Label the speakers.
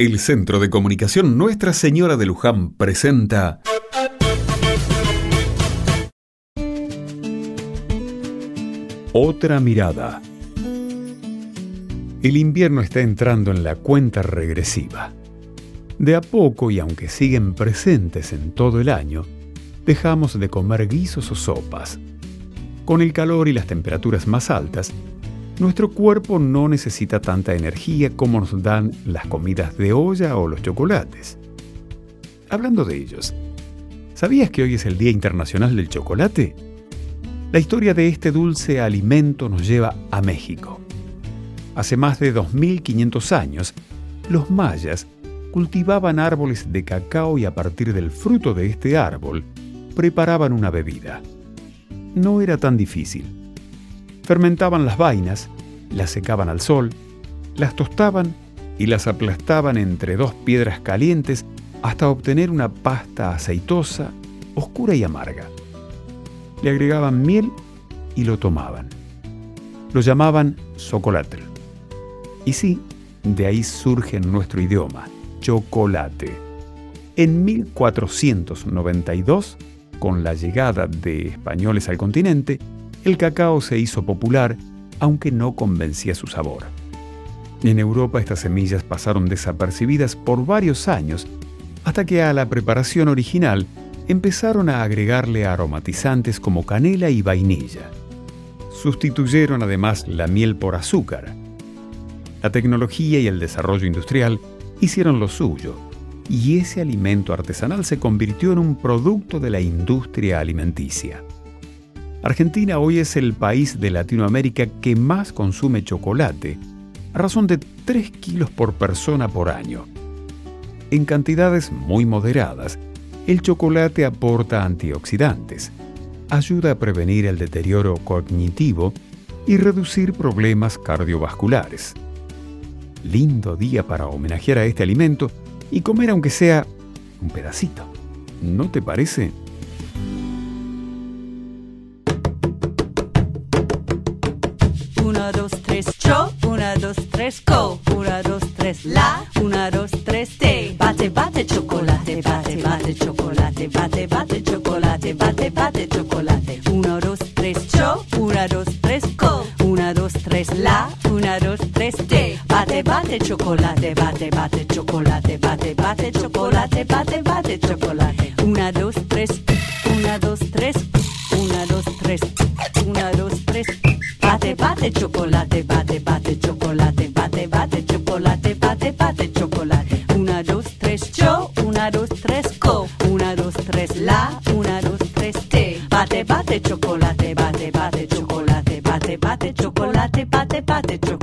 Speaker 1: El Centro de Comunicación Nuestra Señora de Luján presenta Otra mirada. El invierno está entrando en la cuenta regresiva. De a poco, y aunque siguen presentes en todo el año, dejamos de comer guisos o sopas. Con el calor y las temperaturas más altas, nuestro cuerpo no necesita tanta energía como nos dan las comidas de olla o los chocolates. Hablando de ellos, ¿sabías que hoy es el Día Internacional del Chocolate? La historia de este dulce alimento nos lleva a México. Hace más de 2500 años, los mayas cultivaban árboles de cacao y a partir del fruto de este árbol preparaban una bebida. No era tan difícil Fermentaban las vainas, las secaban al sol, las tostaban y las aplastaban entre dos piedras calientes hasta obtener una pasta aceitosa, oscura y amarga. Le agregaban miel y lo tomaban. Lo llamaban chocolate. Y sí, de ahí surge nuestro idioma, chocolate. En 1492, con la llegada de españoles al continente, el cacao se hizo popular, aunque no convencía su sabor. En Europa estas semillas pasaron desapercibidas por varios años, hasta que a la preparación original empezaron a agregarle aromatizantes como canela y vainilla. Sustituyeron además la miel por azúcar. La tecnología y el desarrollo industrial hicieron lo suyo, y ese alimento artesanal se convirtió en un producto de la industria alimenticia. Argentina hoy es el país de Latinoamérica que más consume chocolate, a razón de 3 kilos por persona por año. En cantidades muy moderadas, el chocolate aporta antioxidantes, ayuda a prevenir el deterioro cognitivo y reducir problemas cardiovasculares. Lindo día para homenajear a este alimento y comer aunque sea un pedacito. ¿No te parece?
Speaker 2: Una, dos, tres, cho. Una, dos, tres, co. Una, dos, tres, la. Una, dos, tres, te. Bate, bate, chocolate. Bate, bate, chocolate. Bate, bate, chocolate. Bate, bate, chocolate. Una, dos, tres, cho. Una, dos, tres, co. Una, dos, tres, la. Una, dos, tres, te. Bate, bate, chocolate. Bate, bate, chocolate. Bate, bate, chocolate. Bate, bate, chocolate. Bate, chocolate, bate, bate, chocolate, bate, bate, chocolate, bate, bate, chocolate. Una, dos, tres, cho, una, dos, tres, co, una, dos, tres, la, una, dos, tres, te. Bate, bate, chocolate, bate, bate, chocolate, bate, bate, chocolate, bate, bate, chocolate.